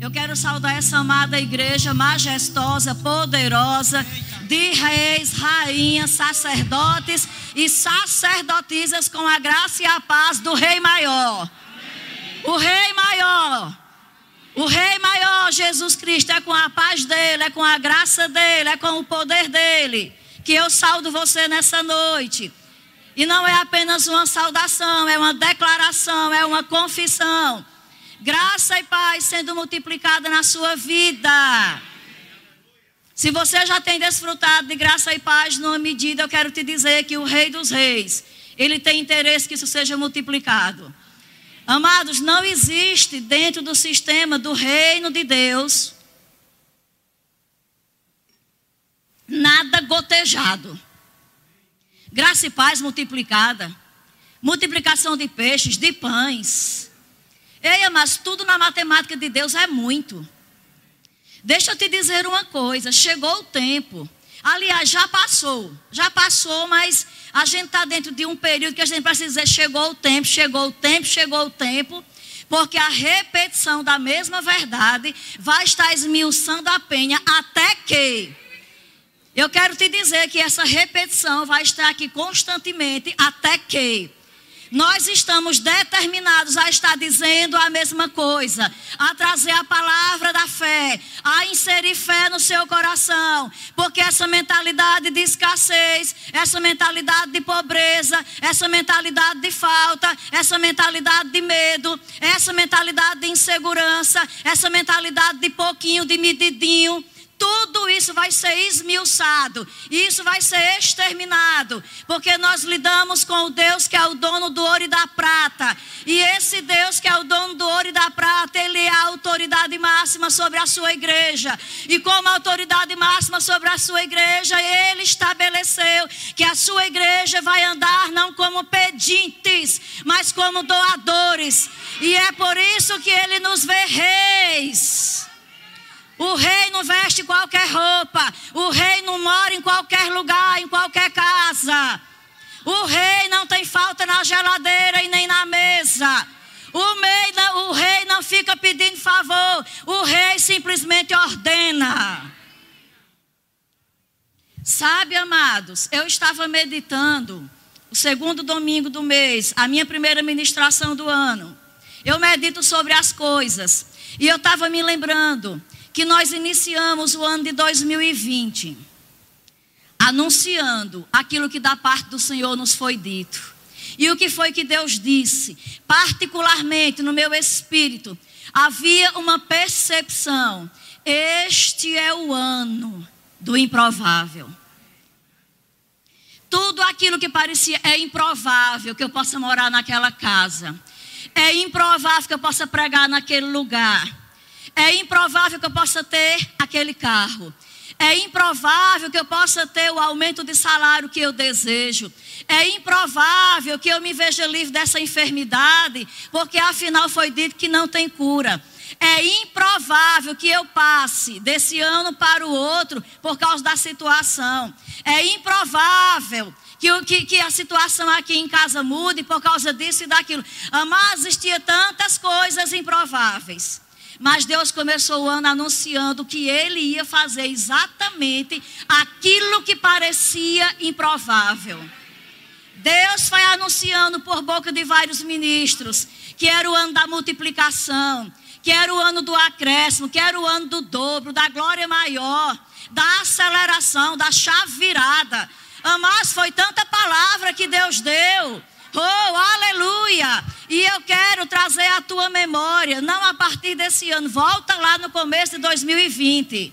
Eu quero saudar essa amada igreja majestosa, poderosa, de reis, rainhas, sacerdotes e sacerdotisas com a graça e a paz do Rei Maior. O Rei Maior. O Rei Maior, Jesus Cristo, é com a paz dele, é com a graça dele, é com o poder dele. Que eu saldo você nessa noite. E não é apenas uma saudação, é uma declaração, é uma confissão graça e paz sendo multiplicada na sua vida. Se você já tem desfrutado de graça e paz numa medida, eu quero te dizer que o Rei dos Reis, ele tem interesse que isso seja multiplicado. Amados, não existe dentro do sistema do reino de Deus nada gotejado. Graça e paz multiplicada, multiplicação de peixes, de pães. Ei, mas tudo na matemática de Deus é muito. Deixa eu te dizer uma coisa: chegou o tempo. Aliás, já passou. Já passou, mas a gente está dentro de um período que a gente precisa dizer: chegou o tempo, chegou o tempo, chegou o tempo. Porque a repetição da mesma verdade vai estar esmiuçando a penha até que. Eu quero te dizer que essa repetição vai estar aqui constantemente até que nós estamos determinados a estar dizendo a mesma coisa, a trazer a palavra da fé, a inserir fé no seu coração, porque essa mentalidade de escassez, essa mentalidade de pobreza, essa mentalidade de falta, essa mentalidade de medo, essa mentalidade de insegurança, essa mentalidade de pouquinho, de medidinho, tudo isso vai ser esmiuçado, isso vai ser exterminado, porque nós lidamos com o Deus que é o dono do ouro e da prata, e esse Deus que é o dono do ouro e da prata, ele é a autoridade máxima sobre a sua igreja, e como autoridade máxima sobre a sua igreja, ele estabeleceu que a sua igreja vai andar não como pedintes, mas como doadores, e é por isso que ele nos vê reis. O rei não veste qualquer roupa. O rei não mora em qualquer lugar, em qualquer casa. O rei não tem falta na geladeira e nem na mesa. O, o rei não fica pedindo favor. O rei simplesmente ordena. Sabe, amados, eu estava meditando o segundo domingo do mês, a minha primeira ministração do ano. Eu medito sobre as coisas. E eu estava me lembrando que nós iniciamos o ano de 2020 anunciando aquilo que da parte do Senhor nos foi dito. E o que foi que Deus disse? Particularmente no meu espírito, havia uma percepção: este é o ano do improvável. Tudo aquilo que parecia é improvável que eu possa morar naquela casa. É improvável que eu possa pregar naquele lugar. É improvável que eu possa ter aquele carro. É improvável que eu possa ter o aumento de salário que eu desejo. É improvável que eu me veja livre dessa enfermidade, porque afinal foi dito que não tem cura. É improvável que eu passe desse ano para o outro por causa da situação. É improvável que, que, que, a situação aqui em casa mude por causa disso e daquilo. Mas existia tantas coisas improváveis. Mas Deus começou o ano anunciando que ele ia fazer exatamente aquilo que parecia improvável. Deus foi anunciando por boca de vários ministros que era o ano da multiplicação, que era o ano do acréscimo, que era o ano do dobro, da glória maior, da aceleração, da chave virada. Mas foi tanta palavra que Deus deu Oh, aleluia! E eu quero trazer a tua memória, não a partir desse ano, volta lá no começo de 2020.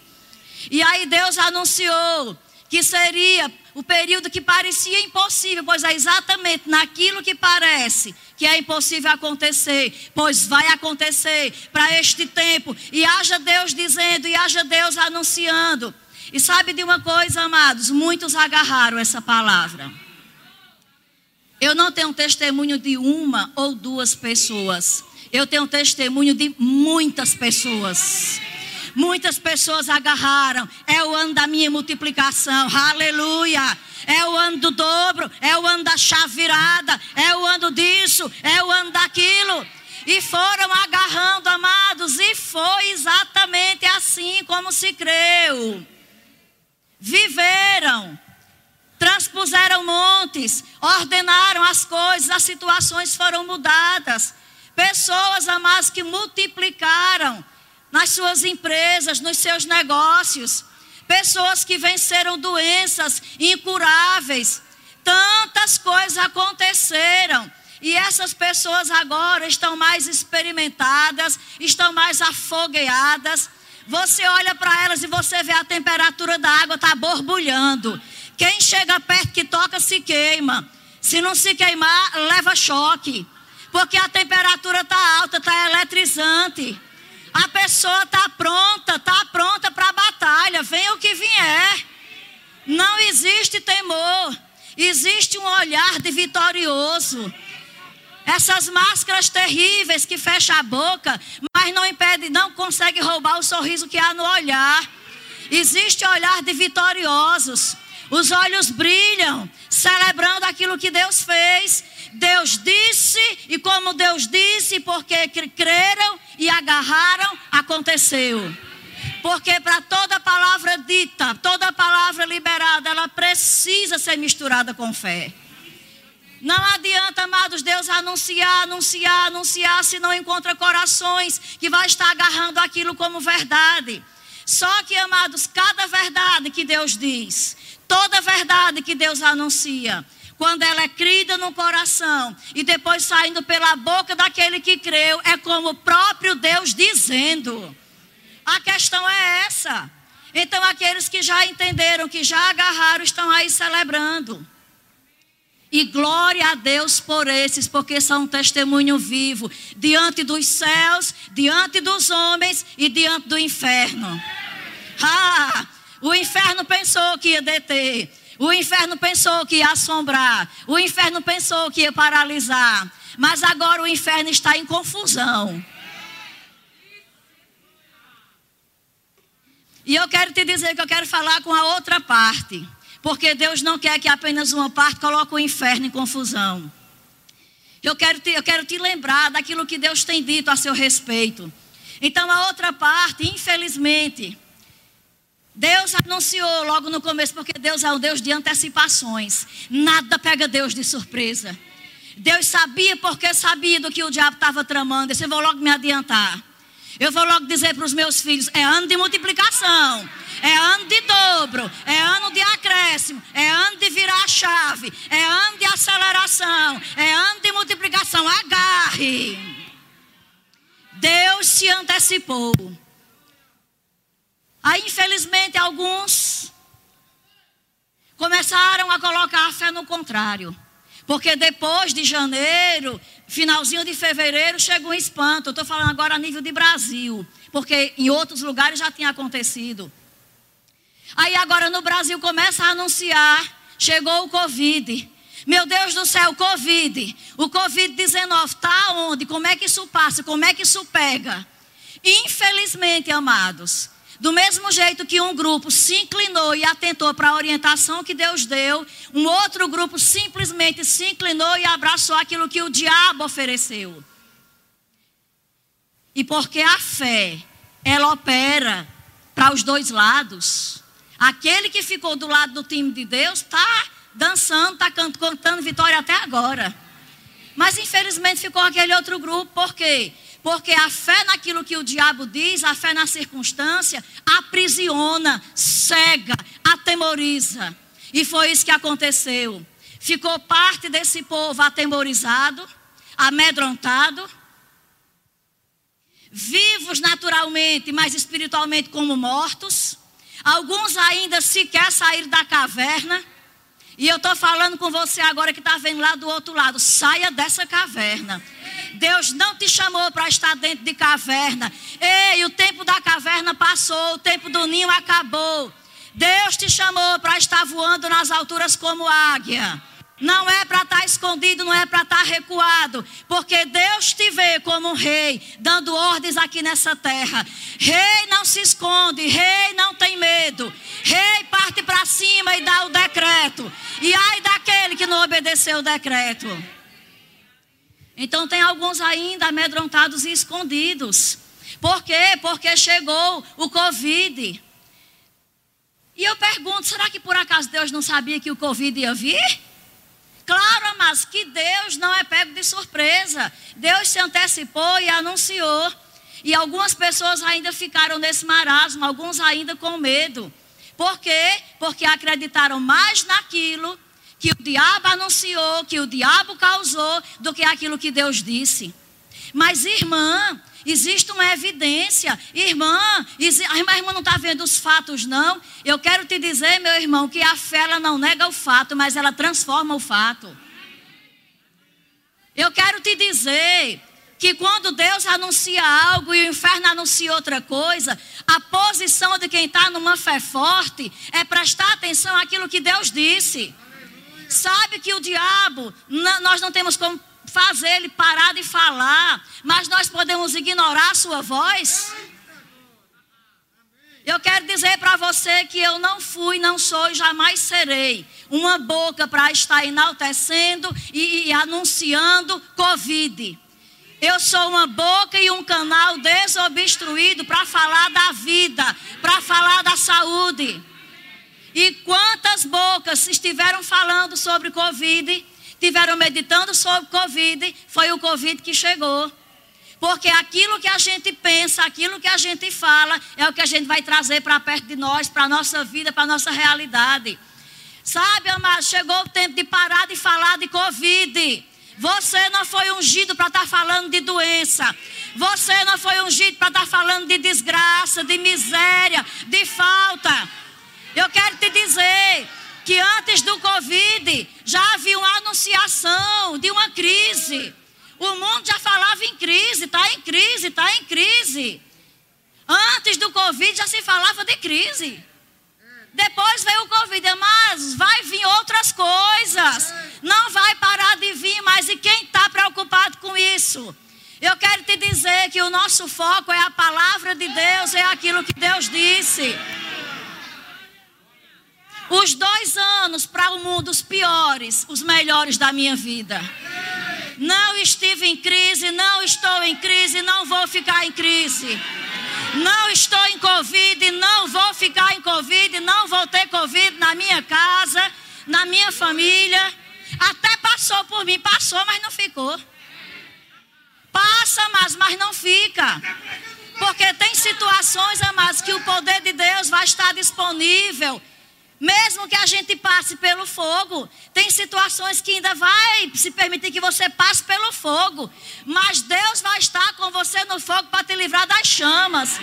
E aí Deus anunciou que seria o período que parecia impossível, pois é exatamente naquilo que parece que é impossível acontecer, pois vai acontecer para este tempo. E haja Deus dizendo, e haja Deus anunciando. E sabe de uma coisa, amados? Muitos agarraram essa palavra. Eu não tenho testemunho de uma ou duas pessoas. Eu tenho testemunho de muitas pessoas. Muitas pessoas agarraram. É o ano da minha multiplicação. Aleluia. É o ano do dobro. É o ano da chave virada. É o ano disso. É o ano daquilo. E foram agarrando, amados, e foi exatamente assim como se creu. Viveram, transpuseram montes, ordenaram as coisas, as situações foram mudadas. Pessoas, amados, que multiplicaram nas suas empresas, nos seus negócios. Pessoas que venceram doenças incuráveis. Tantas coisas aconteceram. E essas pessoas agora estão mais experimentadas, estão mais afogueadas. Você olha para elas e você vê a temperatura da água está borbulhando. Quem chega perto que toca se queima. Se não se queimar, leva choque. Porque a temperatura está alta, está eletrizante. A pessoa está pronta, está pronta para a batalha. Venha o que vier. Não existe temor. Existe um olhar de vitorioso. Essas máscaras terríveis que fecham a boca, mas não impede, não consegue roubar o sorriso que há no olhar. Existe olhar de vitoriosos. Os olhos brilham, celebrando aquilo que Deus fez. Deus disse, e como Deus disse, porque creram e agarraram, aconteceu. Porque para toda palavra dita, toda palavra liberada, ela precisa ser misturada com fé. Não adianta, amados, Deus anunciar, anunciar, anunciar, se não encontra corações que vai estar agarrando aquilo como verdade. Só que, amados, cada verdade que Deus diz, toda verdade que Deus anuncia, quando ela é crida no coração e depois saindo pela boca daquele que creu, é como o próprio Deus dizendo. A questão é essa. Então, aqueles que já entenderam, que já agarraram, estão aí celebrando. E glória a Deus por esses, porque são um testemunho vivo diante dos céus, diante dos homens e diante do inferno. Ah, o inferno pensou que ia deter. O inferno pensou que ia assombrar. O inferno pensou que ia paralisar. Mas agora o inferno está em confusão. E eu quero te dizer que eu quero falar com a outra parte. Porque Deus não quer que apenas uma parte coloque o inferno em confusão. Eu quero, te, eu quero te lembrar daquilo que Deus tem dito a seu respeito. Então, a outra parte, infelizmente, Deus anunciou logo no começo, porque Deus é um Deus de antecipações. Nada pega Deus de surpresa. Deus sabia porque sabia do que o diabo estava tramando. Eu vou logo me adiantar. Eu vou logo dizer para os meus filhos: é ano de multiplicação, é ano de dobro, é ano de acréscimo, é ano de virar a chave, é ano de aceleração, é ano de multiplicação. Agarre. Deus se antecipou. Aí, infelizmente, alguns começaram a colocar a fé no contrário. Porque depois de janeiro, finalzinho de fevereiro, chega um espanto. Eu estou falando agora a nível de Brasil. Porque em outros lugares já tinha acontecido. Aí agora no Brasil começa a anunciar: chegou o Covid. Meu Deus do céu, Covid. O Covid-19 está onde? Como é que isso passa? Como é que isso pega? Infelizmente, amados, do mesmo jeito que um grupo se inclinou e atentou para a orientação que Deus deu, um outro grupo simplesmente se inclinou e abraçou aquilo que o diabo ofereceu. E porque a fé, ela opera para os dois lados. Aquele que ficou do lado do time de Deus está dançando, está cantando vitória até agora. Mas infelizmente ficou aquele outro grupo, por quê? Porque a fé naquilo que o diabo diz, a fé na circunstância, aprisiona, cega, atemoriza. E foi isso que aconteceu. Ficou parte desse povo atemorizado, amedrontado, vivos naturalmente, mas espiritualmente como mortos. Alguns ainda sequer saíram da caverna. E eu estou falando com você agora que está vendo lá do outro lado. Saia dessa caverna. Deus não te chamou para estar dentro de caverna. Ei, o tempo da caverna passou, o tempo do ninho acabou. Deus te chamou para estar voando nas alturas como águia. Não é para estar escondido, não é para estar recuado, porque Deus te vê como um rei, dando ordens aqui nessa terra. Rei não se esconde, rei não tem medo. Rei parte para cima e dá o decreto. E ai daquele que não obedeceu o decreto. Então tem alguns ainda amedrontados e escondidos. Por quê? Porque chegou o Covid. E eu pergunto, será que por acaso Deus não sabia que o Covid ia vir? Claro, mas que Deus não é pego de surpresa. Deus se antecipou e anunciou. E algumas pessoas ainda ficaram nesse marasmo, alguns ainda com medo. Por quê? Porque acreditaram mais naquilo que o diabo anunciou, que o diabo causou, do que aquilo que Deus disse. Mas, irmã, existe uma evidência. Irmã, a irmã não está vendo os fatos, não. Eu quero te dizer, meu irmão, que a fé ela não nega o fato, mas ela transforma o fato. Eu quero te dizer que quando Deus anuncia algo e o inferno anuncia outra coisa, a posição de quem está numa fé forte é prestar atenção àquilo que Deus disse. Sabe que o diabo, nós não temos como fazer ele parar de falar, mas nós podemos ignorar a sua voz. Eu quero dizer para você que eu não fui, não sou e jamais serei uma boca para estar enaltecendo e, e anunciando Covid. Eu sou uma boca e um canal desobstruído para falar da vida, para falar da saúde. E quantas bocas estiveram falando sobre Covid, estiveram meditando sobre Covid, foi o Covid que chegou. Porque aquilo que a gente pensa, aquilo que a gente fala, é o que a gente vai trazer para perto de nós, para a nossa vida, para a nossa realidade. Sabe, amado, chegou o tempo de parar de falar de Covid. Você não foi ungido para estar tá falando de doença. Você não foi ungido para estar tá falando de desgraça, de miséria, de falta. Eu quero te dizer que antes do Covid já havia uma anunciação de uma crise. O mundo já falava em crise, está em crise, está em crise. Antes do Covid já se falava de crise. Depois veio o Covid, mas vai vir outras coisas. Não vai parar de vir, mas e quem está preocupado com isso? Eu quero te dizer que o nosso foco é a palavra de Deus, é aquilo que Deus disse. Os dois anos para o mundo, os piores, os melhores da minha vida. Não estive em crise, não estou em crise, não vou ficar em crise. Não estou em Covid, não vou ficar em Covid, não vou ter Covid na minha casa, na minha família. Até passou por mim, passou, mas não ficou. Passa, mas, mas não fica. Porque tem situações, amados, que o poder de Deus vai estar disponível mesmo que a gente passe pelo fogo, tem situações que ainda vai se permitir que você passe pelo fogo, mas Deus vai estar com você no fogo para te livrar das chamas.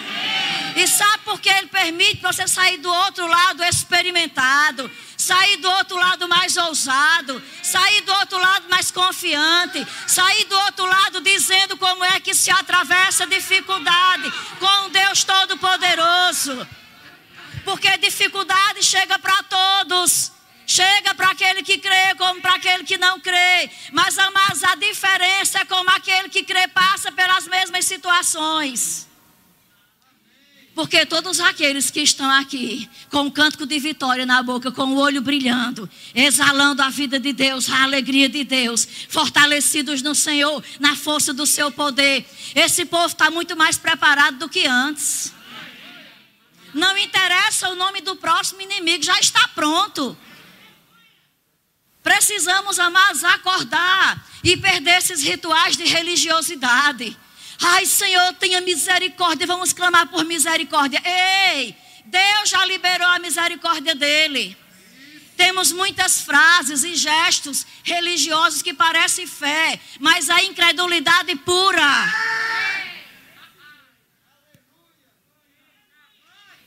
E sabe por que Ele permite você sair do outro lado experimentado, sair do outro lado mais ousado, sair do outro lado mais confiante, sair do outro lado dizendo como é que se atravessa dificuldade com Deus Todo-Poderoso porque dificuldade chega para todos. Chega para aquele que crê, como para aquele que não crê. Mas, amados, a diferença é como aquele que crê passa pelas mesmas situações. Porque todos aqueles que estão aqui, com um cântico de vitória na boca, com o olho brilhando, exalando a vida de Deus, a alegria de Deus, fortalecidos no Senhor, na força do seu poder, esse povo está muito mais preparado do que antes. Não interessa o nome do próximo inimigo, já está pronto. Precisamos, amados, acordar e perder esses rituais de religiosidade. Ai, Senhor, tenha misericórdia, vamos clamar por misericórdia. Ei, Deus já liberou a misericórdia dele. Temos muitas frases e gestos religiosos que parecem fé, mas a incredulidade pura.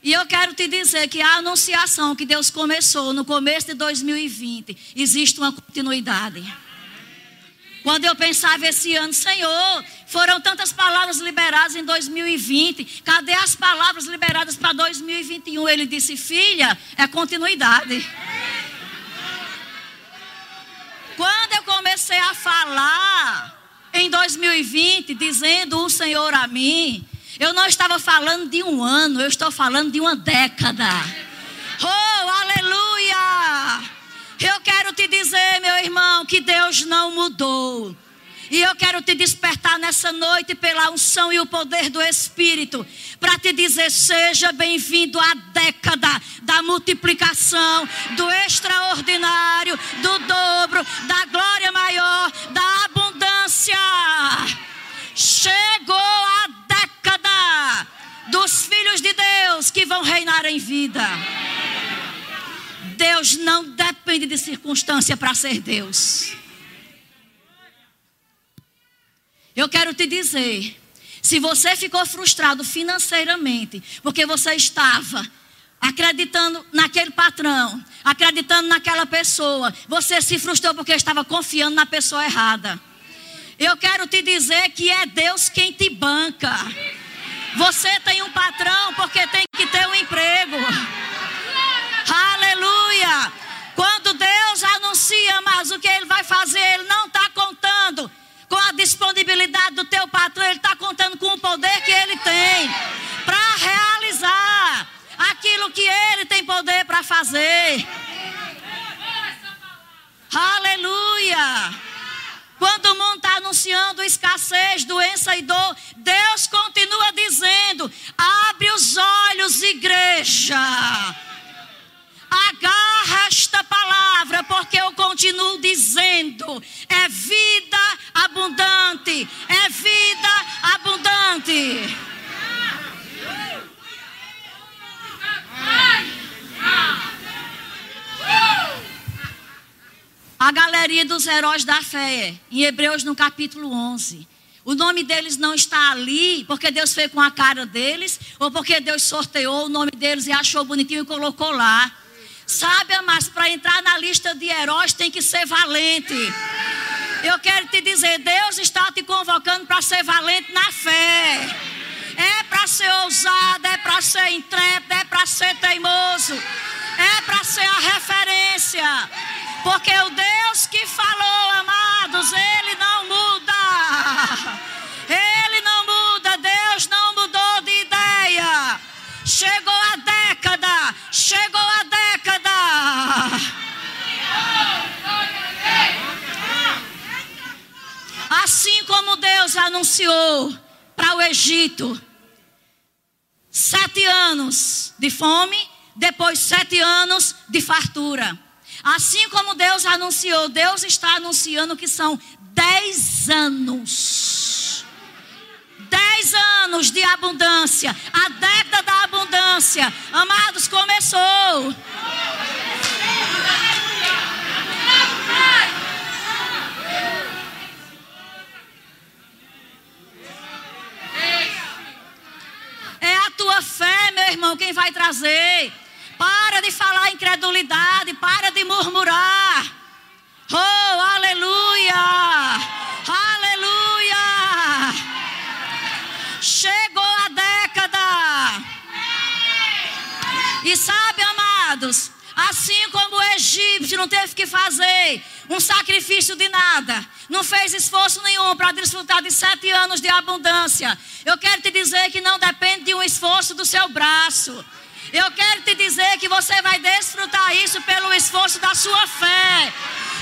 E eu quero te dizer que a anunciação que Deus começou no começo de 2020, existe uma continuidade. Quando eu pensava esse ano, Senhor, foram tantas palavras liberadas em 2020, cadê as palavras liberadas para 2021? Ele disse, filha, é continuidade. Quando eu comecei a falar em 2020, dizendo o Senhor a mim, eu não estava falando de um ano, eu estou falando de uma década. Oh, aleluia! Eu quero te dizer, meu irmão, que Deus não mudou. E eu quero te despertar nessa noite pela unção e o poder do Espírito, para te dizer: seja bem-vindo à década da multiplicação, do extraordinário, do dobro, da glória maior, da abundância. Filhos de Deus que vão reinar em vida. Deus não depende de circunstância para ser Deus. Eu quero te dizer, se você ficou frustrado financeiramente, porque você estava acreditando naquele patrão, acreditando naquela pessoa, você se frustrou porque estava confiando na pessoa errada. Eu quero te dizer que é Deus quem te banca. Você tem um patrão porque tem que ter um emprego. Aleluia! Quando Deus anuncia, mas o que Ele vai fazer, Ele não está contando com a disponibilidade do teu patrão, Ele está contando com o poder que Ele tem para realizar aquilo que Ele tem poder para fazer. Aleluia! Quando o mundo está anunciando escassez, doença e dor, Deus continua dizendo: abre os olhos, igreja. Agarra esta palavra, porque eu continuo dizendo: é vida abundante, é vida abundante. A galeria dos heróis da fé, em Hebreus no capítulo 11. O nome deles não está ali porque Deus fez com a cara deles, ou porque Deus sorteou o nome deles e achou bonitinho e colocou lá. Sabe, mas para entrar na lista de heróis tem que ser valente. Eu quero te dizer, Deus está te convocando para ser valente na fé. É para ser ousado, é para ser intrépido, é para ser teimoso, é para ser a referência. Porque o Deus que falou, amados, ele não muda. Ele não muda, Deus não mudou de ideia. Chegou a década, chegou a década. Assim como Deus anunciou para o Egito sete anos de fome, depois sete anos de fartura. Assim como Deus anunciou, Deus está anunciando que são dez anos. Dez anos de abundância. A década da abundância. Amados, começou. É a tua fé, meu irmão, quem vai trazer. Para de falar incredulidade, para de murmurar. Oh, aleluia! Aleluia! Chegou a década. E sabe, amados, assim como o egípcio não teve que fazer um sacrifício de nada, não fez esforço nenhum para desfrutar de sete anos de abundância. Eu quero te dizer que não depende de um esforço do seu braço. Eu quero te dizer que você vai desfrutar isso pelo esforço da sua fé.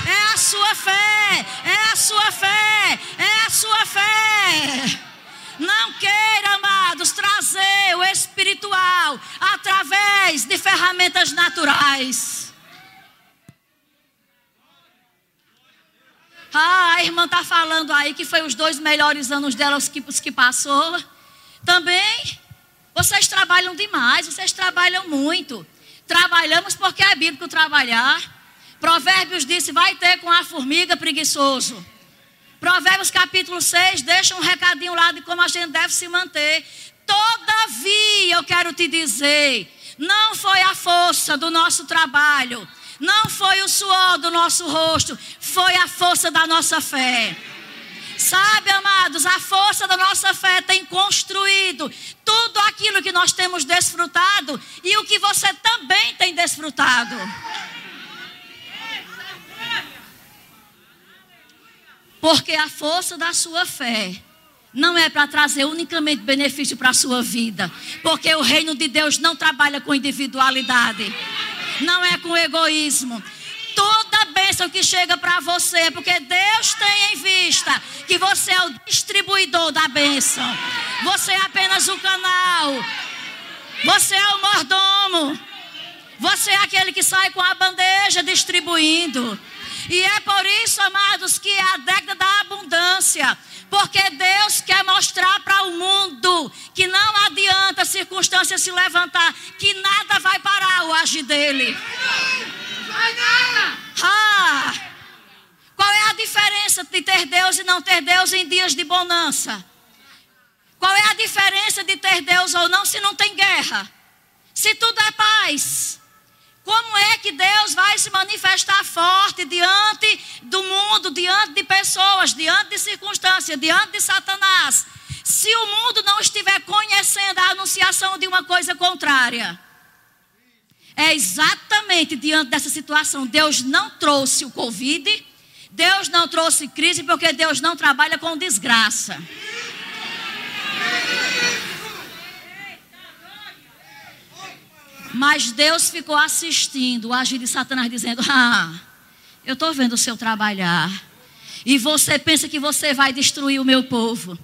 É a sua fé, é a sua fé, é a sua fé. Não queira, amados, trazer o espiritual através de ferramentas naturais. Ah, a irmã está falando aí que foi os dois melhores anos dela, os que, os que passou. Também vocês trabalham demais, vocês trabalham muito. Trabalhamos porque é bíblico trabalhar. Provérbios disse: vai ter com a formiga preguiçoso. Provérbios capítulo 6 deixa um recadinho lá de como a gente deve se manter. Todavia, eu quero te dizer, não foi a força do nosso trabalho, não foi o suor do nosso rosto, foi a força da nossa fé. Sabe, amados, a força da nossa fé tem construído tudo aquilo que nós temos desfrutado e o que você também tem desfrutado. Porque a força da sua fé não é para trazer unicamente benefício para a sua vida. Porque o reino de Deus não trabalha com individualidade, não é com egoísmo. Toda bênção que chega para você é porque Deus tem em vista que você é o distribuidor da bênção. Você é apenas o canal. Você é o mordomo. Você é aquele que sai com a bandeja distribuindo. E é por isso, amados, que é a década da abundância. Porque Deus quer mostrar para o mundo que não adianta a circunstância se levantar, que nada vai parar o agir dele. Ah, qual é a diferença de ter Deus e não ter Deus em dias de bonança? Qual é a diferença de ter Deus ou não se não tem guerra? Se tudo é paz. Que Deus vai se manifestar forte diante do mundo, diante de pessoas, diante de circunstâncias, diante de Satanás? Se o mundo não estiver conhecendo a anunciação de uma coisa contrária. É exatamente diante dessa situação. Deus não trouxe o Covid, Deus não trouxe crise, porque Deus não trabalha com desgraça. Mas Deus ficou assistindo o agir de Satanás, dizendo: Ah, eu estou vendo o seu trabalhar. E você pensa que você vai destruir o meu povo.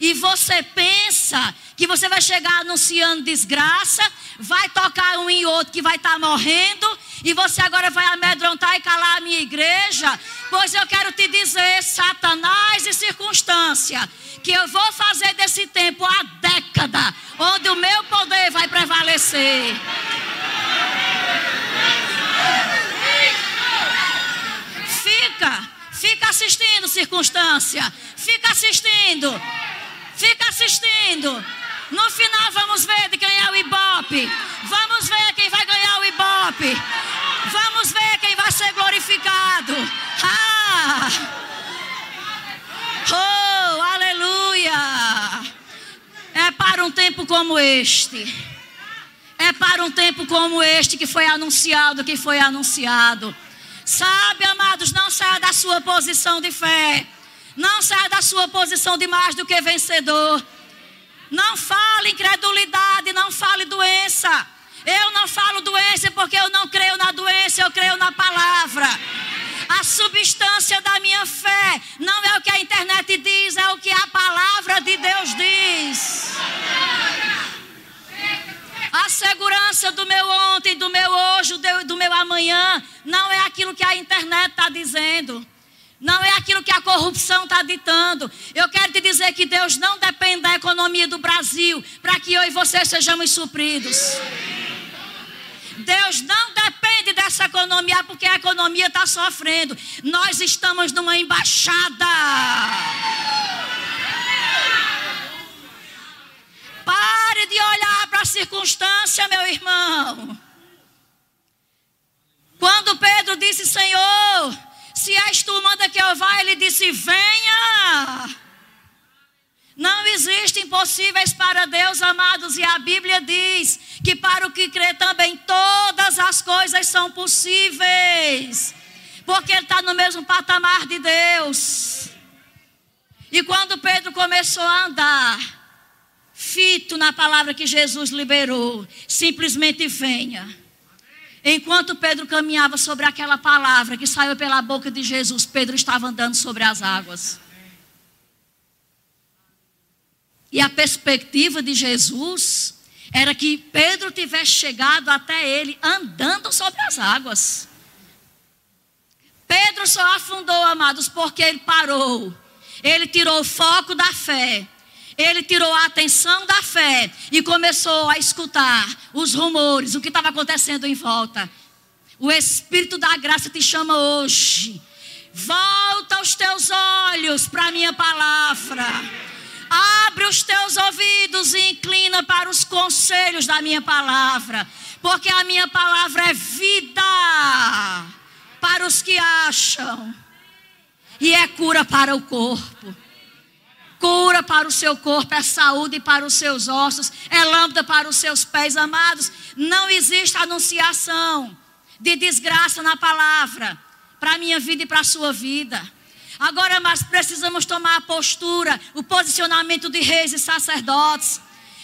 E você pensa que você vai chegar anunciando desgraça, vai tocar um em outro que vai estar tá morrendo, e você agora vai amedrontar e calar a minha igreja. Pois eu quero te dizer, Satanás e circunstância, que eu vou fazer desse tempo a década onde o meu poder vai prevalecer. Fica, fica assistindo, circunstância. Fica assistindo. Fica assistindo. No final vamos ver de quem é o Ibope. Vamos ver quem vai ganhar o Ibope. Vamos ver quem vai ser glorificado. Ah! Oh, aleluia! É para um tempo como este. É para um tempo como este que foi anunciado, que foi anunciado. Sabe, amados, não saia da sua posição de fé. Não saia da sua posição de mais do que vencedor. Não fale incredulidade, não fale doença. Eu não falo doença porque eu não creio na doença, eu creio na palavra. A substância da minha fé não é o que a internet diz, é o que a palavra de Deus diz. A segurança do meu ontem, do meu hoje, do meu amanhã, não é aquilo que a internet está dizendo. Não é aquilo que a corrupção está ditando. Eu quero te dizer que Deus não depende da economia do Brasil para que eu e você sejamos supridos. Deus não depende dessa economia porque a economia está sofrendo. Nós estamos numa embaixada. Pare de olhar para a circunstância, meu irmão. Quando Pedro disse, Senhor, se és tu, manda que eu vá, ele disse, venha. Não existem impossíveis para Deus, amados, e a Bíblia diz que para o que crê também todas as coisas são possíveis, porque ele está no mesmo patamar de Deus. E quando Pedro começou a andar, fito na palavra que Jesus liberou, simplesmente venha. Enquanto Pedro caminhava sobre aquela palavra que saiu pela boca de Jesus, Pedro estava andando sobre as águas. E a perspectiva de Jesus era que Pedro tivesse chegado até ele andando sobre as águas. Pedro só afundou, amados, porque ele parou. Ele tirou o foco da fé. Ele tirou a atenção da fé e começou a escutar os rumores, o que estava acontecendo em volta. O Espírito da graça te chama hoje. Volta os teus olhos para a minha palavra. Abre os teus ouvidos e inclina para os conselhos da minha palavra, porque a minha palavra é vida para os que acham e é cura para o corpo. Cura para o seu corpo, é saúde para os seus ossos, é lâmpada para os seus pés, amados. Não existe anunciação de desgraça na palavra para a minha vida e para a sua vida. Agora, mas precisamos tomar a postura, o posicionamento de reis e sacerdotes.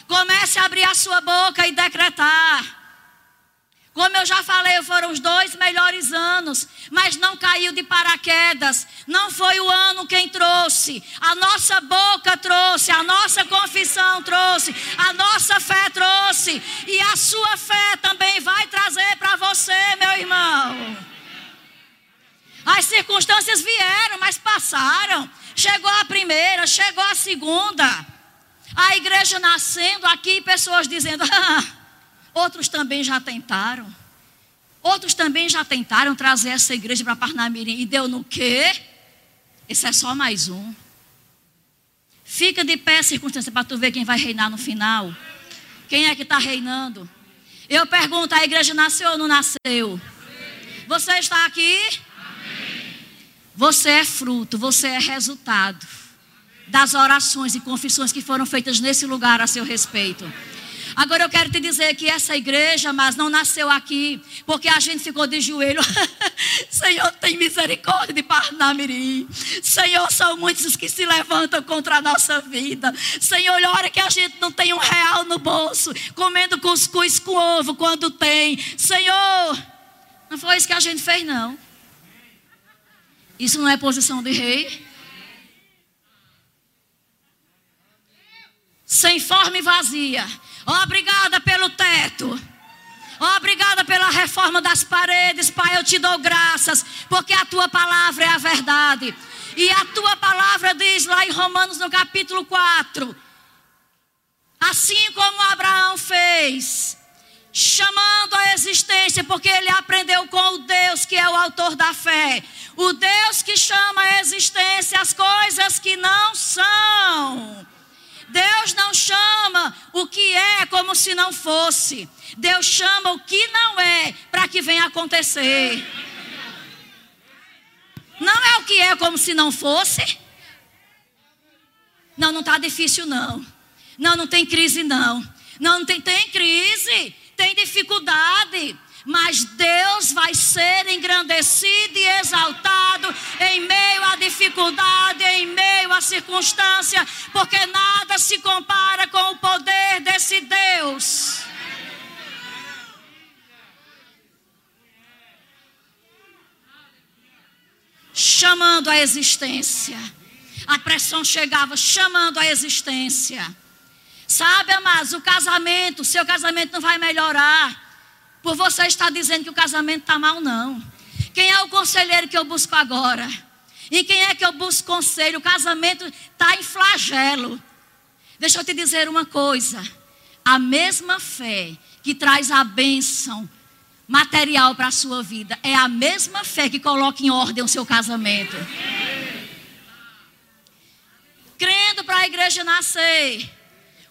Comece a abrir a sua boca e decretar. Como eu já falei, foram os dois melhores anos, mas não caiu de paraquedas. Não foi o ano quem trouxe. A nossa boca trouxe, a nossa confissão trouxe, a nossa fé trouxe. E a sua fé também vai trazer para você, meu irmão. As circunstâncias vieram, mas passaram. Chegou a primeira, chegou a segunda. A igreja nascendo aqui, pessoas dizendo: ah, Outros também já tentaram. Outros também já tentaram trazer essa igreja para Parnamirim. E deu no quê? Esse é só mais um. Fica de pé, circunstância, para tu ver quem vai reinar no final. Quem é que está reinando? Eu pergunto: a igreja nasceu ou não nasceu? Você está aqui? Você é fruto, você é resultado das orações e confissões que foram feitas nesse lugar a seu respeito. Agora eu quero te dizer que essa igreja, mas não nasceu aqui, porque a gente ficou de joelho. Senhor, tem misericórdia de Parnamirim. Senhor, são muitos os que se levantam contra a nossa vida. Senhor, olha que a gente não tem um real no bolso, comendo cuscuz com ovo quando tem. Senhor, não foi isso que a gente fez, não. Isso não é posição de rei. Sem forma e vazia. Obrigada pelo teto. Obrigada pela reforma das paredes, Pai. Eu te dou graças, porque a tua palavra é a verdade. E a tua palavra diz lá em Romanos, no capítulo 4: Assim como Abraão fez, chamando a existência, porque ele aprendeu com o Deus que é o autor da fé. O Deus que chama a existência as coisas que não são. Deus não chama o que é como se não fosse. Deus chama o que não é para que venha acontecer. Não é o que é como se não fosse. Não, não está difícil não. Não, não tem crise não. Não, não tem, tem crise, tem dificuldade mas Deus vai ser engrandecido e exaltado em meio à dificuldade, em meio à circunstância, porque nada se compara com o poder desse Deus. Chamando a existência. A pressão chegava chamando a existência. Sabe, amados, o casamento, seu casamento não vai melhorar por você estar dizendo que o casamento está mal, não. Quem é o conselheiro que eu busco agora? E quem é que eu busco conselho? O casamento está em flagelo. Deixa eu te dizer uma coisa. A mesma fé que traz a bênção material para a sua vida é a mesma fé que coloca em ordem o seu casamento. Crendo para a igreja nascer.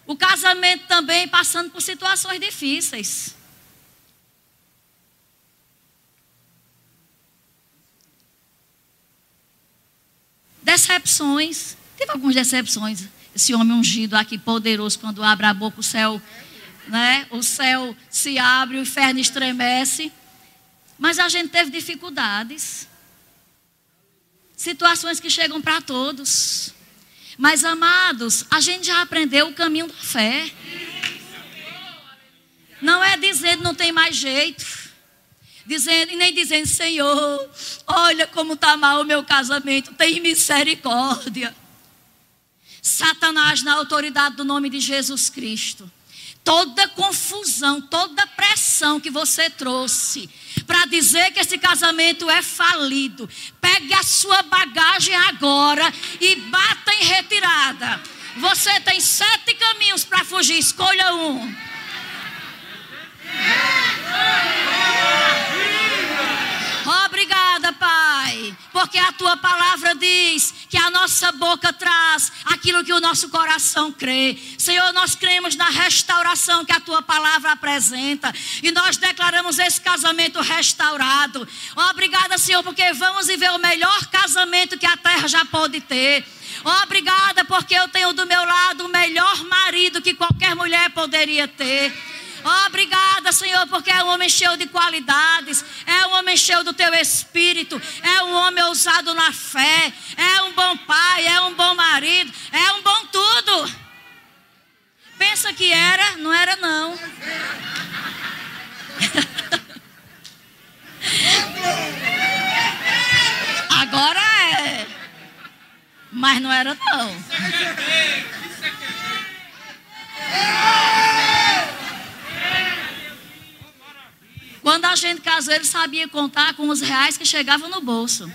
O casamento também passando por situações difíceis. Decepções. Teve algumas decepções. Esse homem ungido aqui, poderoso, quando abre a boca, o céu, né? O céu se abre, o inferno estremece. Mas a gente teve dificuldades. Situações que chegam para todos. Mas, amados, a gente já aprendeu o caminho da fé. Não é dizendo não tem mais jeito dizendo, e nem dizendo, Senhor, olha como está mal o meu casamento, tem misericórdia. Satanás, na autoridade do nome de Jesus Cristo, toda confusão, toda pressão que você trouxe para dizer que esse casamento é falido, pegue a sua bagagem agora e bata em retirada. Você tem sete caminhos para fugir, escolha um. Obrigada, Pai, porque a tua palavra diz que a nossa boca traz aquilo que o nosso coração crê. Senhor, nós cremos na restauração que a tua palavra apresenta e nós declaramos esse casamento restaurado. Obrigada, Senhor, porque vamos viver o melhor casamento que a terra já pode ter. Obrigada, porque eu tenho do meu lado o melhor marido que qualquer mulher poderia ter. Ah, obrigada, Senhor, porque é um homem cheio de qualidades, é um homem cheio do teu espírito, é um homem ousado na fé, é um bom pai, é um bom marido, é um bom tudo. Pensa que era, não era não. Agora é. Mas não era não. Quando a gente casou, ele sabia contar com os reais que chegavam no bolso.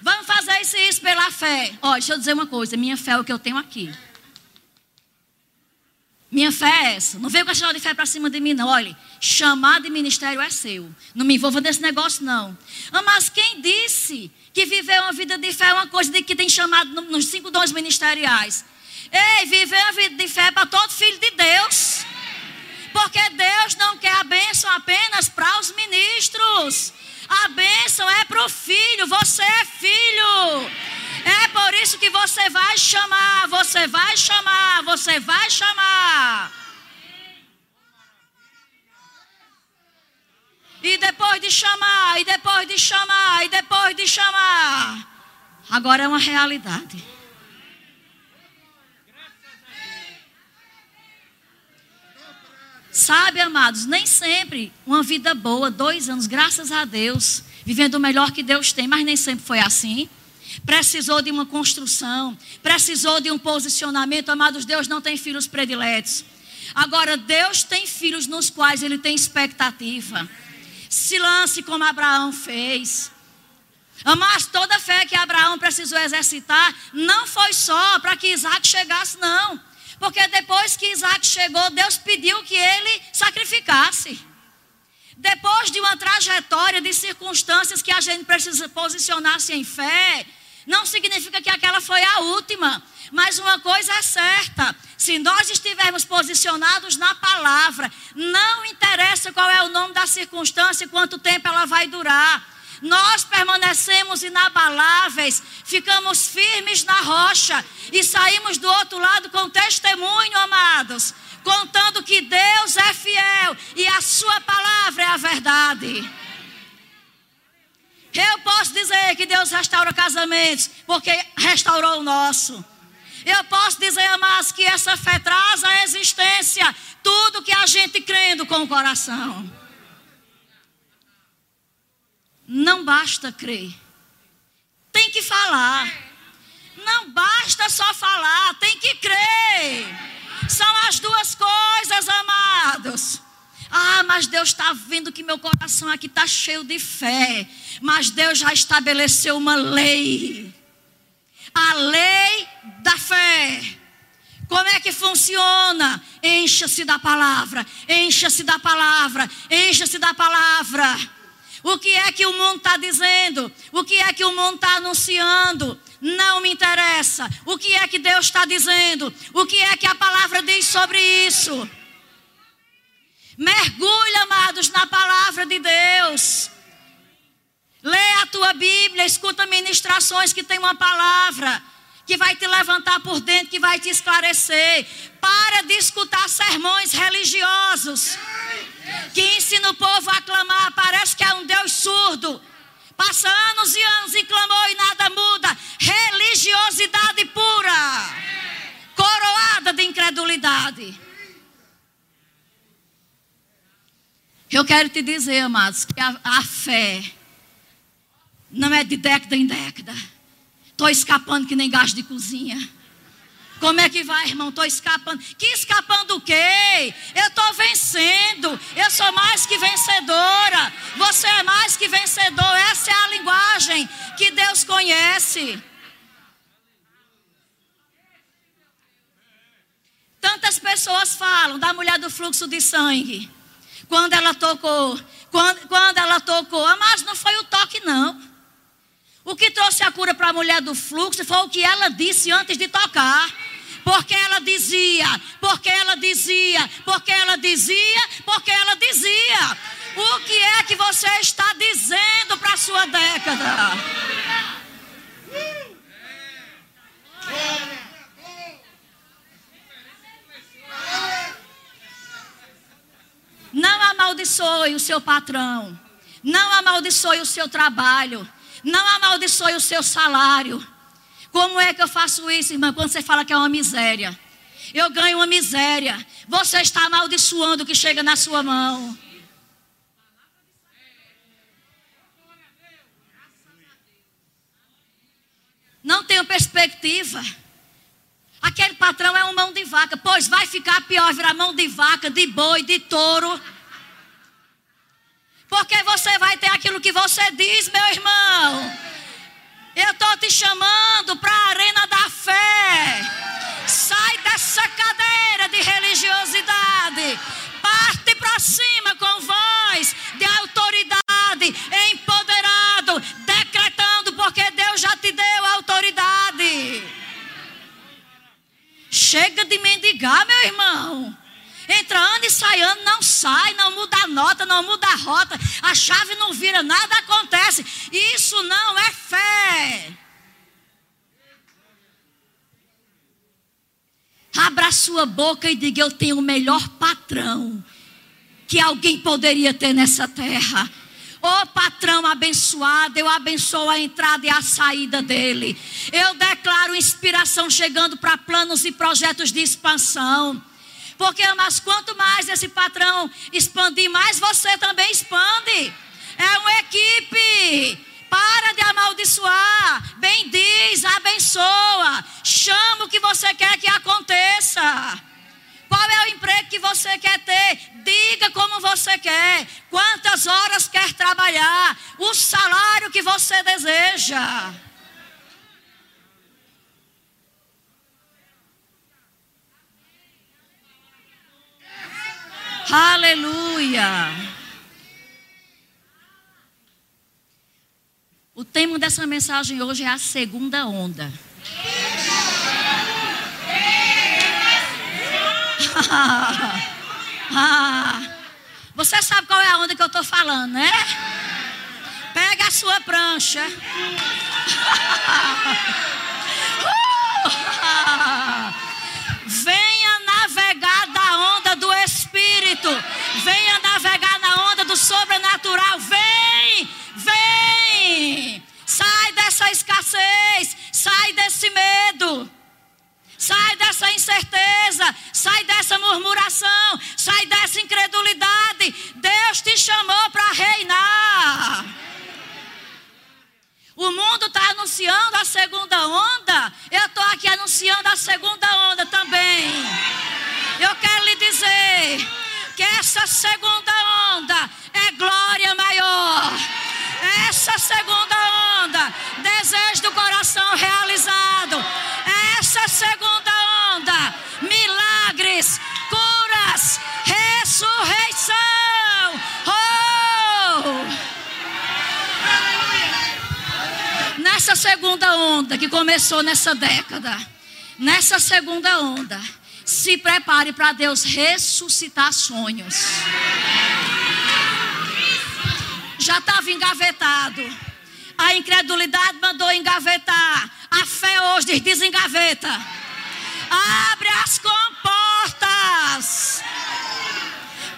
Vamos fazer isso, isso pela fé. Ó, deixa eu dizer uma coisa: minha fé é o que eu tenho aqui. Minha fé é essa. Não veio com a de fé para cima de mim, não. Olha, chamado de ministério é seu. Não me envolva nesse negócio, não. Ah, mas quem disse que viver uma vida de fé é uma coisa de que tem chamado nos cinco dons ministeriais? Ei, viver uma vida de fé é para todo filho de Deus. Porque Deus não quer a bênção apenas para os ministros. A bênção é para o filho. Você é filho. É por isso que você vai chamar, você vai chamar, você vai chamar. E depois de chamar, e depois de chamar, e depois de chamar. Agora é uma realidade. Sabe, amados, nem sempre uma vida boa, dois anos, graças a Deus, vivendo o melhor que Deus tem, mas nem sempre foi assim precisou de uma construção, precisou de um posicionamento. Amados, Deus não tem filhos prediletos. Agora, Deus tem filhos nos quais Ele tem expectativa. Se lance como Abraão fez. Mas toda a fé que Abraão precisou exercitar não foi só para que Isaac chegasse, não. Porque depois que Isaac chegou, Deus pediu que ele sacrificasse. Depois de uma trajetória de circunstâncias que a gente precisa posicionar-se em fé, não significa que aquela foi a última. Mas uma coisa é certa: se nós estivermos posicionados na palavra, não interessa qual é o nome da circunstância e quanto tempo ela vai durar. Nós permanecemos inabaláveis, ficamos firmes na rocha e saímos do outro lado com testemunho, amados, contando que Deus é fiel e a Sua palavra é a verdade. Eu posso dizer que Deus restaura casamentos, porque restaurou o nosso. Eu posso dizer, amados, que essa fé traz à existência tudo que a gente crendo com o coração. Não basta crer, tem que falar. Não basta só falar, tem que crer. São as duas coisas, amados. Ah, mas Deus está vendo que meu coração aqui está cheio de fé. Mas Deus já estabeleceu uma lei. A lei da fé. Como é que funciona? Encha-se da palavra, encha-se da palavra, encha-se da palavra. O que é que o mundo está dizendo? O que é que o mundo está anunciando? Não me interessa. O que é que Deus está dizendo? O que é que a palavra diz sobre isso? Mergulhe, amados, na palavra de Deus. Lê a tua Bíblia, escuta ministrações que tem uma palavra que vai te levantar por dentro, que vai te esclarecer. Para de escutar sermões religiosos que ensinam o povo a clamar. Parece que é um Deus surdo. Passa anos e anos e clamou e nada muda. Religiosidade pura, coroada de incredulidade. Eu quero te dizer, amados, que a, a fé não é de década em década. Estou escapando que nem gás de cozinha. Como é que vai, irmão? Estou escapando. Que escapando o quê? Eu estou vencendo. Eu sou mais que vencedora. Você é mais que vencedor. Essa é a linguagem que Deus conhece. Tantas pessoas falam da mulher do fluxo de sangue. Quando ela tocou, quando, quando ela tocou, ah, mas não foi o toque, não. O que trouxe a cura para a mulher do fluxo foi o que ela disse antes de tocar. Porque ela dizia, porque ela dizia, porque ela dizia, porque ela dizia. O que é que você está dizendo para a sua década? Não amaldiçoe o seu patrão. Não amaldiçoe o seu trabalho. Não amaldiçoe o seu salário. Como é que eu faço isso, irmã? Quando você fala que é uma miséria. Eu ganho uma miséria. Você está amaldiçoando o que chega na sua mão. Não tenho perspectiva. Aquele patrão é um mão de vaca, pois vai ficar pior virar mão de vaca, de boi, de touro. Porque você vai ter aquilo que você diz, meu irmão. Eu estou te chamando para a arena da fé. Sai dessa cadeira de religiosidade. Parte para cima com voz de autoridade, empoderado, decretando, porque Deus já te deu autoridade. Chega de mendigar, meu irmão. Entra ano e sai ano, não sai, não muda a nota, não muda a rota, a chave não vira, nada acontece. Isso não é fé. Abra sua boca e diga: Eu tenho o melhor patrão que alguém poderia ter nessa terra. Ô oh, patrão abençoado, eu abençoo a entrada e a saída dele. Eu declaro inspiração chegando para planos e projetos de expansão. Porque, mas quanto mais esse patrão expandir, mais você também expande. É uma equipe. Para de amaldiçoar. Bendiz, abençoa. Chama o que você quer que aconteça. Qual é o emprego que você quer ter? Diga como você quer. Quantas horas quer trabalhar? O salário que você deseja. Aleluia. O tema dessa mensagem hoje é a segunda onda. Você sabe qual é a onda que eu estou falando, né? Pega a sua prancha. escassez. Sai desse medo. Sai dessa incerteza, sai dessa murmuração, sai dessa incredulidade. Deus te chamou para reinar. O mundo está anunciando a segunda onda. Eu estou aqui anunciando a segunda onda também. Eu quero lhe dizer que essa segunda onda é glória maior. Essa segunda desejo do coração realizado. Essa segunda onda, milagres, curas, ressurreição. Oh! Nessa segunda onda que começou nessa década, nessa segunda onda, se prepare para Deus ressuscitar sonhos. Já estava engavetado. A incredulidade mandou engavetar. A fé hoje diz: desengaveta. Abre as comportas.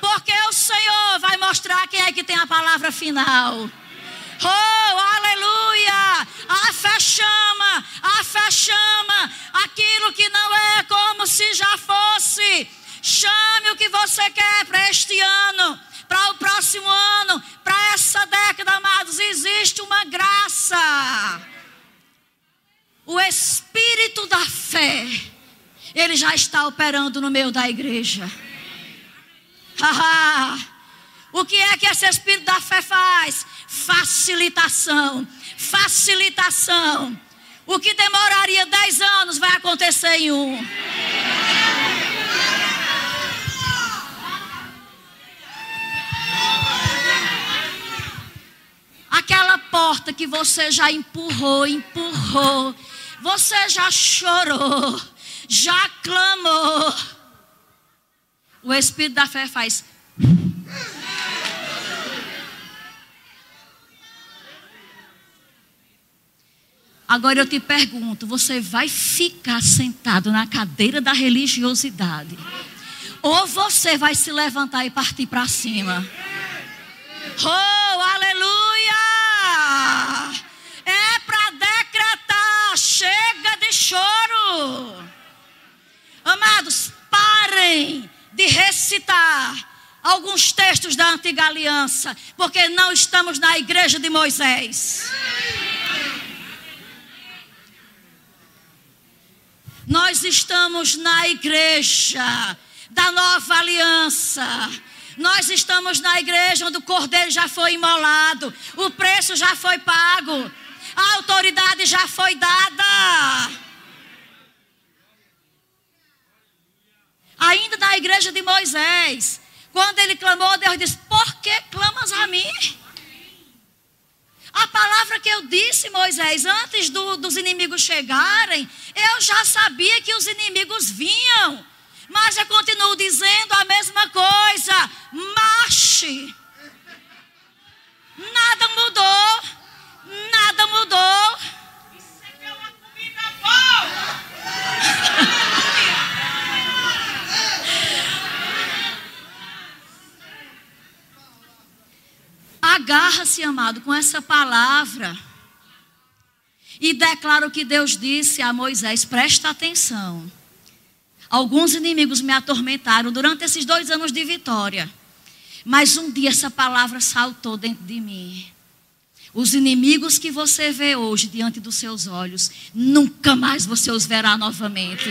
Porque o Senhor vai mostrar quem é que tem a palavra final. Oh, aleluia! A fé chama, a fé chama aquilo que não é como se já fosse. Chame o que você quer para este ano, para o próximo ano, para essa década, amados. Existe uma graça. O espírito da fé, ele já está operando no meio da igreja. o que é que esse espírito da fé faz? Facilitação, facilitação. O que demoraria 10 anos vai acontecer em um. Aquela porta que você já empurrou, empurrou, você já chorou, já clamou. O Espírito da fé faz. Agora eu te pergunto: você vai ficar sentado na cadeira da religiosidade? Ou você vai se levantar e partir para cima? Oh, aleluia! É para decretar: chega de choro. Amados, parem de recitar alguns textos da antiga aliança, porque não estamos na igreja de Moisés. Nós estamos na igreja da nova aliança. Nós estamos na igreja onde o cordeiro já foi imolado, o preço já foi pago, a autoridade já foi dada. Ainda na igreja de Moisés, quando ele clamou, Deus disse: Por que clamas a mim? A palavra que eu disse, Moisés, antes do, dos inimigos chegarem, eu já sabia que os inimigos vinham. Mas eu continuo dizendo a mesma coisa: marche. Nada mudou. Nada mudou. Isso é uma comida boa. Agarra-se, amado, com essa palavra. E declara o que Deus disse a Moisés: presta atenção. Alguns inimigos me atormentaram durante esses dois anos de vitória. Mas um dia essa palavra saltou dentro de mim. Os inimigos que você vê hoje diante dos seus olhos, nunca mais você os verá novamente.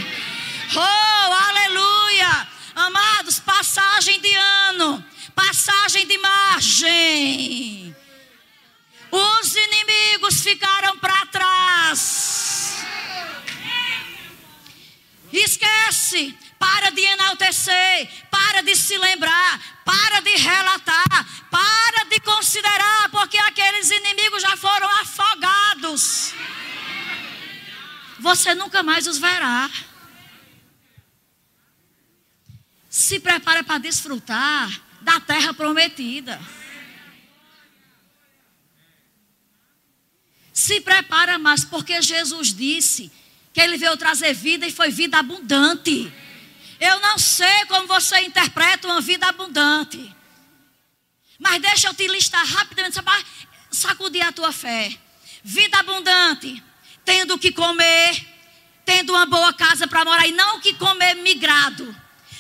Oh, aleluia! Amados, passagem de ano, passagem de margem. Os inimigos ficaram para trás. Esquece, para de enaltecer, para de se lembrar, para de relatar, para de considerar, porque aqueles inimigos já foram afogados. Você nunca mais os verá. Se prepara para desfrutar da terra prometida. Se prepara mais, porque Jesus disse que ele veio trazer vida e foi vida abundante. Eu não sei como você interpreta uma vida abundante. Mas deixa eu te listar rapidamente, sacudir a tua fé. Vida abundante, tendo o que comer, tendo uma boa casa para morar, e não o que comer migrado.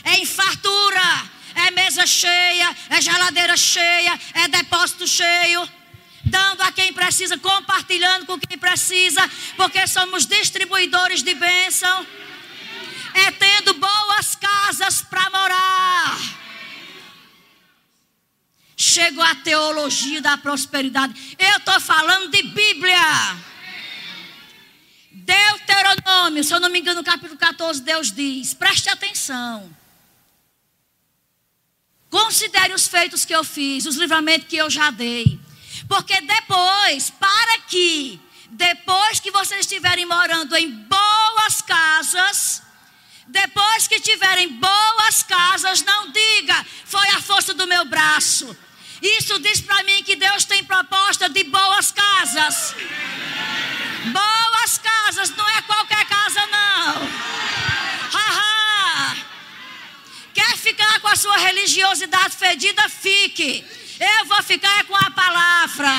É em fartura, é mesa cheia, é geladeira cheia, é depósito cheio. Dando a quem precisa, compartilhando com quem precisa, porque somos distribuidores de bênção. É tendo boas casas para morar. Chegou a teologia da prosperidade. Eu estou falando de Bíblia. Deuteronômio, se eu não me engano, no capítulo 14, Deus diz: preste atenção. Considere os feitos que eu fiz, os livramentos que eu já dei. Porque depois, para que, depois que vocês estiverem morando em boas casas, depois que tiverem boas casas, não diga, foi a força do meu braço. Isso diz para mim que Deus tem proposta de boas casas. Boas casas, não é qualquer casa, não. Quer ficar com a sua religiosidade fedida? Fique. Eu vou ficar com a palavra.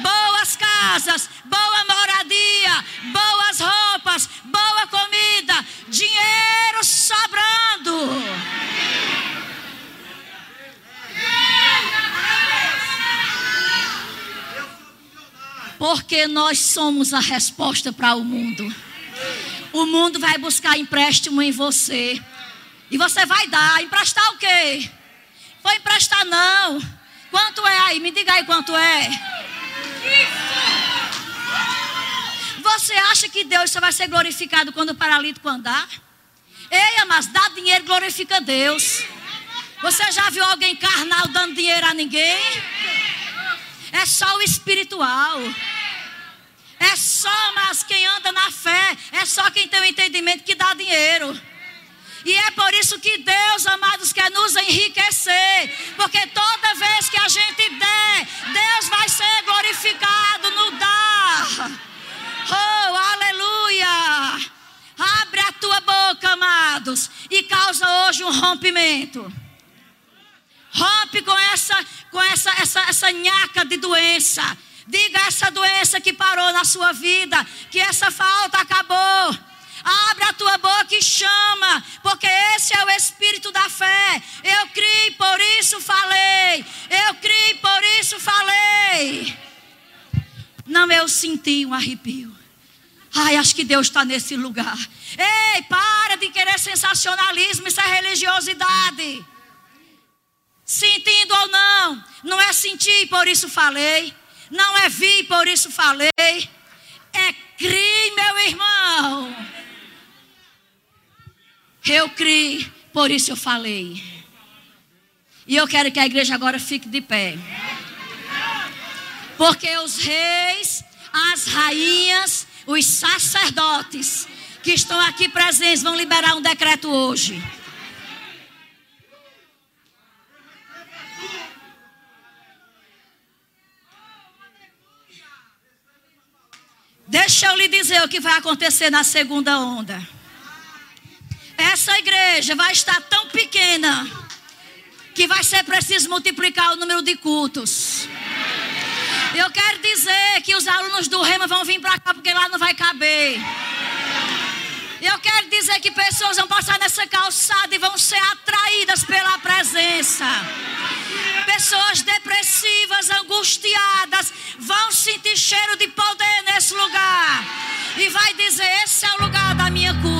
Boas casas, boa moradia, boas roupas, boa comida, dinheiro sobrando. Porque nós somos a resposta para o mundo. O mundo vai buscar empréstimo em você. E você vai dar. Emprestar o quê? Foi emprestar não. Quanto é aí? Me diga aí quanto é. Você acha que Deus só vai ser glorificado quando o paralítico andar? Ei, mas dar dinheiro glorifica Deus. Você já viu alguém carnal dando dinheiro a ninguém? É só o espiritual. É só, mas quem anda na fé, é só quem tem o entendimento que dá dinheiro. E é por isso que Deus, amados, quer nos enriquecer. Porque toda vez que a gente der, Deus vai ser glorificado no dar. Oh, aleluia! Abre a tua boca, amados, e causa hoje um rompimento. Rompe com essa, com essa, essa, essa nhaca de doença. Diga essa doença que parou na sua vida, que essa falta acabou Abre a tua boca e chama, porque esse é o espírito da fé. Eu criei, por isso falei. Eu criei, por isso falei. Não, eu senti um arrepio. Ai, acho que Deus está nesse lugar. Ei, para de querer sensacionalismo, isso é religiosidade. Sentindo ou não, não é sentir, por isso falei. Não é vir, por isso falei. É crer, meu irmão. Eu criei, por isso eu falei. E eu quero que a igreja agora fique de pé. Porque os reis, as rainhas, os sacerdotes que estão aqui presentes vão liberar um decreto hoje. Deixa eu lhe dizer o que vai acontecer na segunda onda. Essa igreja vai estar tão pequena que vai ser preciso multiplicar o número de cultos. Eu quero dizer que os alunos do Rema vão vir para cá porque lá não vai caber. Eu quero dizer que pessoas vão passar nessa calçada e vão ser atraídas pela presença. Pessoas depressivas, angustiadas, vão sentir cheiro de poder nesse lugar. E vai dizer: Esse é o lugar da minha cura.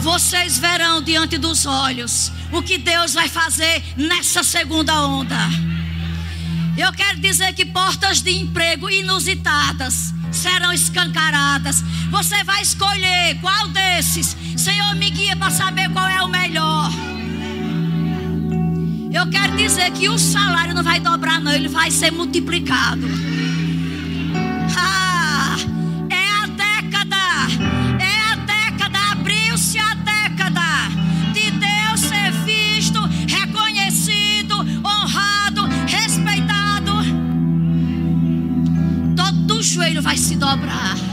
Vocês verão diante dos olhos o que Deus vai fazer nessa segunda onda. Eu quero dizer que portas de emprego inusitadas serão escancaradas. Você vai escolher qual desses. Senhor, me guia para saber qual é o melhor. Eu quero dizer que o salário não vai dobrar, não, ele vai ser multiplicado. Ah, joelho vai se dobrar.